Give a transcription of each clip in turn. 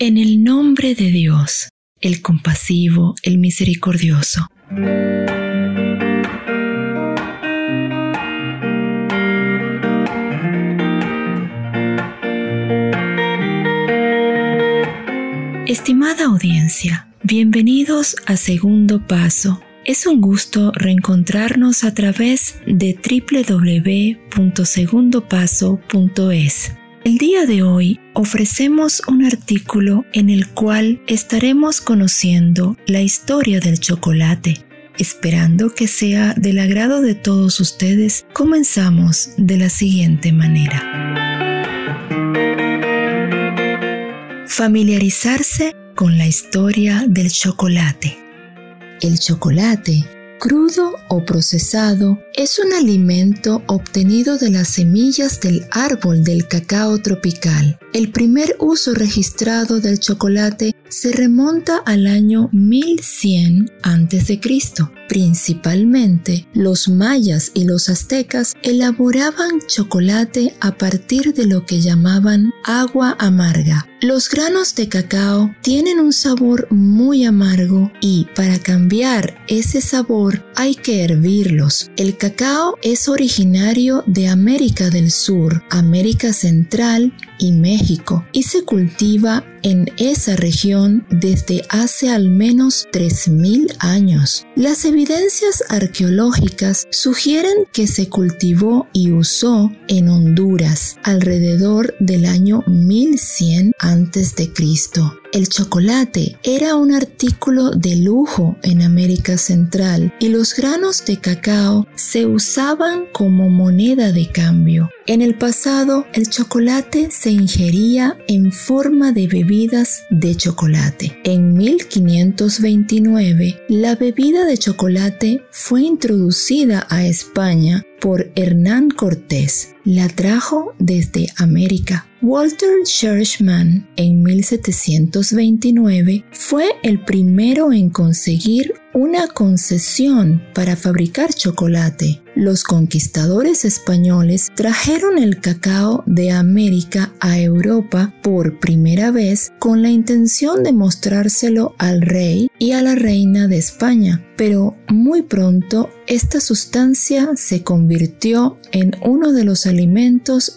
En el nombre de Dios, el compasivo, el misericordioso. Estimada audiencia, bienvenidos a Segundo Paso. Es un gusto reencontrarnos a través de www.segundopaso.es. El día de hoy ofrecemos un artículo en el cual estaremos conociendo la historia del chocolate. Esperando que sea del agrado de todos ustedes, comenzamos de la siguiente manera. Familiarizarse con la historia del chocolate. El chocolate crudo o procesado, es un alimento obtenido de las semillas del árbol del cacao tropical. El primer uso registrado del chocolate se remonta al año 1100 a.C. Principalmente, los mayas y los aztecas elaboraban chocolate a partir de lo que llamaban agua amarga. Los granos de cacao tienen un sabor muy amargo y para cambiar ese sabor hay que hervirlos. El cacao es originario de América del Sur, América Central y México y se cultiva en esa región desde hace al menos 3.000 años. Las evidencias arqueológicas sugieren que se cultivó y usó en Honduras alrededor del año 1100 a.C. El chocolate era un artículo de lujo en América Central y los granos de cacao se usaban como moneda de cambio. En el pasado, el chocolate se ingería en forma de bebidas de chocolate. En 1529, la bebida de chocolate fue introducida a España por Hernán Cortés. La trajo desde América. Walter Churchman en 1729 fue el primero en conseguir una concesión para fabricar chocolate. Los conquistadores españoles trajeron el cacao de América a Europa por primera vez con la intención de mostrárselo al rey y a la reina de España, pero muy pronto esta sustancia se convirtió en uno de los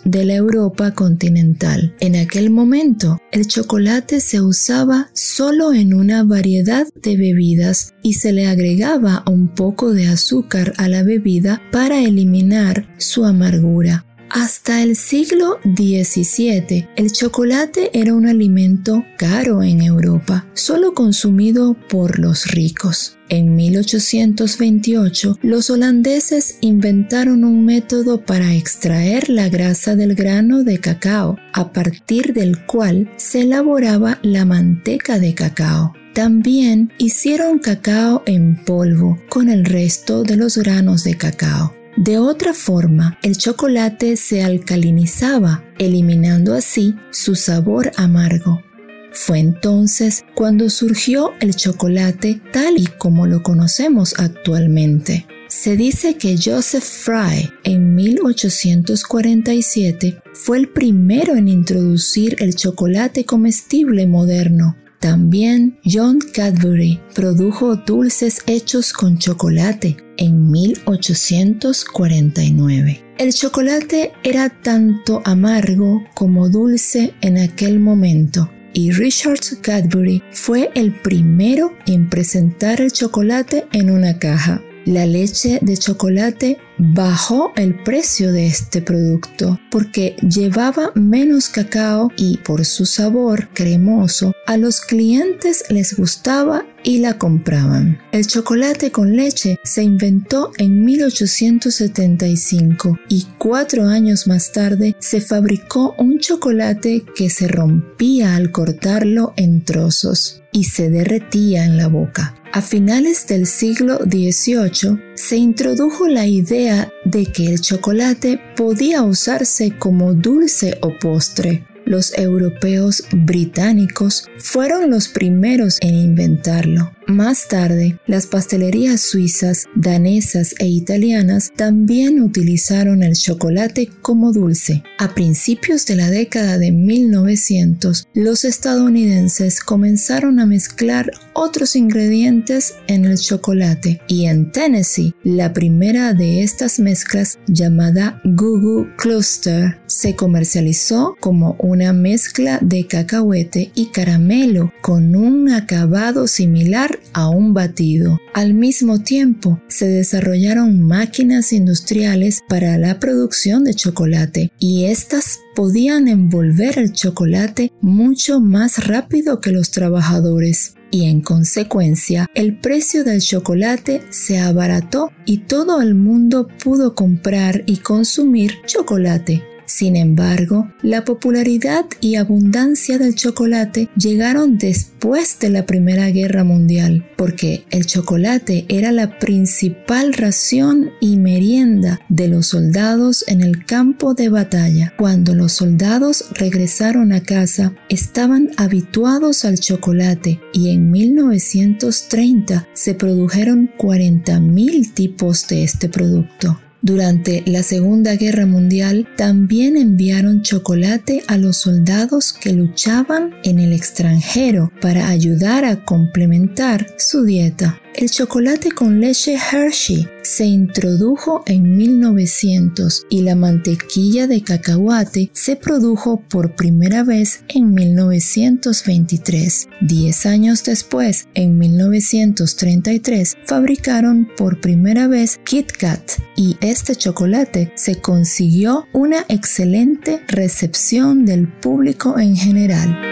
de la Europa continental. En aquel momento, el chocolate se usaba solo en una variedad de bebidas y se le agregaba un poco de azúcar a la bebida para eliminar su amargura. Hasta el siglo XVII, el chocolate era un alimento caro en Europa, solo consumido por los ricos. En 1828, los holandeses inventaron un método para extraer la grasa del grano de cacao, a partir del cual se elaboraba la manteca de cacao. También hicieron cacao en polvo con el resto de los granos de cacao. De otra forma, el chocolate se alcalinizaba, eliminando así su sabor amargo. Fue entonces cuando surgió el chocolate tal y como lo conocemos actualmente. Se dice que Joseph Fry en 1847 fue el primero en introducir el chocolate comestible moderno también John Cadbury produjo dulces hechos con chocolate en 1849. El chocolate era tanto amargo como dulce en aquel momento y Richard Cadbury fue el primero en presentar el chocolate en una caja. La leche de chocolate bajó el precio de este producto porque llevaba menos cacao y por su sabor cremoso a los clientes les gustaba y la compraban. El chocolate con leche se inventó en 1875 y cuatro años más tarde se fabricó un chocolate que se rompía al cortarlo en trozos y se derretía en la boca. A finales del siglo XVIII se introdujo la idea de que el chocolate podía usarse como dulce o postre. los europeos británicos fueron los primeros en inventarlo. Más tarde, las pastelerías suizas, danesas e italianas también utilizaron el chocolate como dulce. A principios de la década de 1900, los estadounidenses comenzaron a mezclar otros ingredientes en el chocolate y en Tennessee, la primera de estas mezclas llamada Goo Cluster se comercializó como una mezcla de cacahuete y caramelo con un acabado similar a un batido. Al mismo tiempo, se desarrollaron máquinas industriales para la producción de chocolate y estas podían envolver el chocolate mucho más rápido que los trabajadores y en consecuencia el precio del chocolate se abarató y todo el mundo pudo comprar y consumir chocolate. Sin embargo, la popularidad y abundancia del chocolate llegaron después de la Primera Guerra Mundial, porque el chocolate era la principal ración y merienda de los soldados en el campo de batalla. Cuando los soldados regresaron a casa, estaban habituados al chocolate y en 1930 se produjeron 40.000 tipos de este producto. Durante la Segunda Guerra Mundial también enviaron chocolate a los soldados que luchaban en el extranjero para ayudar a complementar su dieta. El chocolate con leche Hershey se introdujo en 1900 y la mantequilla de cacahuate se produjo por primera vez en 1923. Diez años después, en 1933, fabricaron por primera vez Kit Kat y este chocolate se consiguió una excelente recepción del público en general.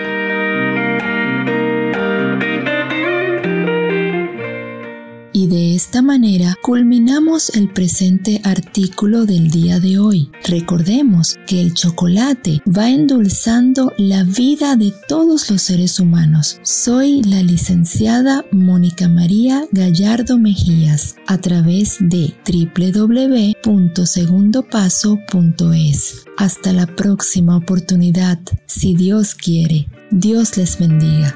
Culminamos el presente artículo del día de hoy. Recordemos que el chocolate va endulzando la vida de todos los seres humanos. Soy la licenciada Mónica María Gallardo Mejías a través de www.segundopaso.es. Hasta la próxima oportunidad, si Dios quiere. Dios les bendiga.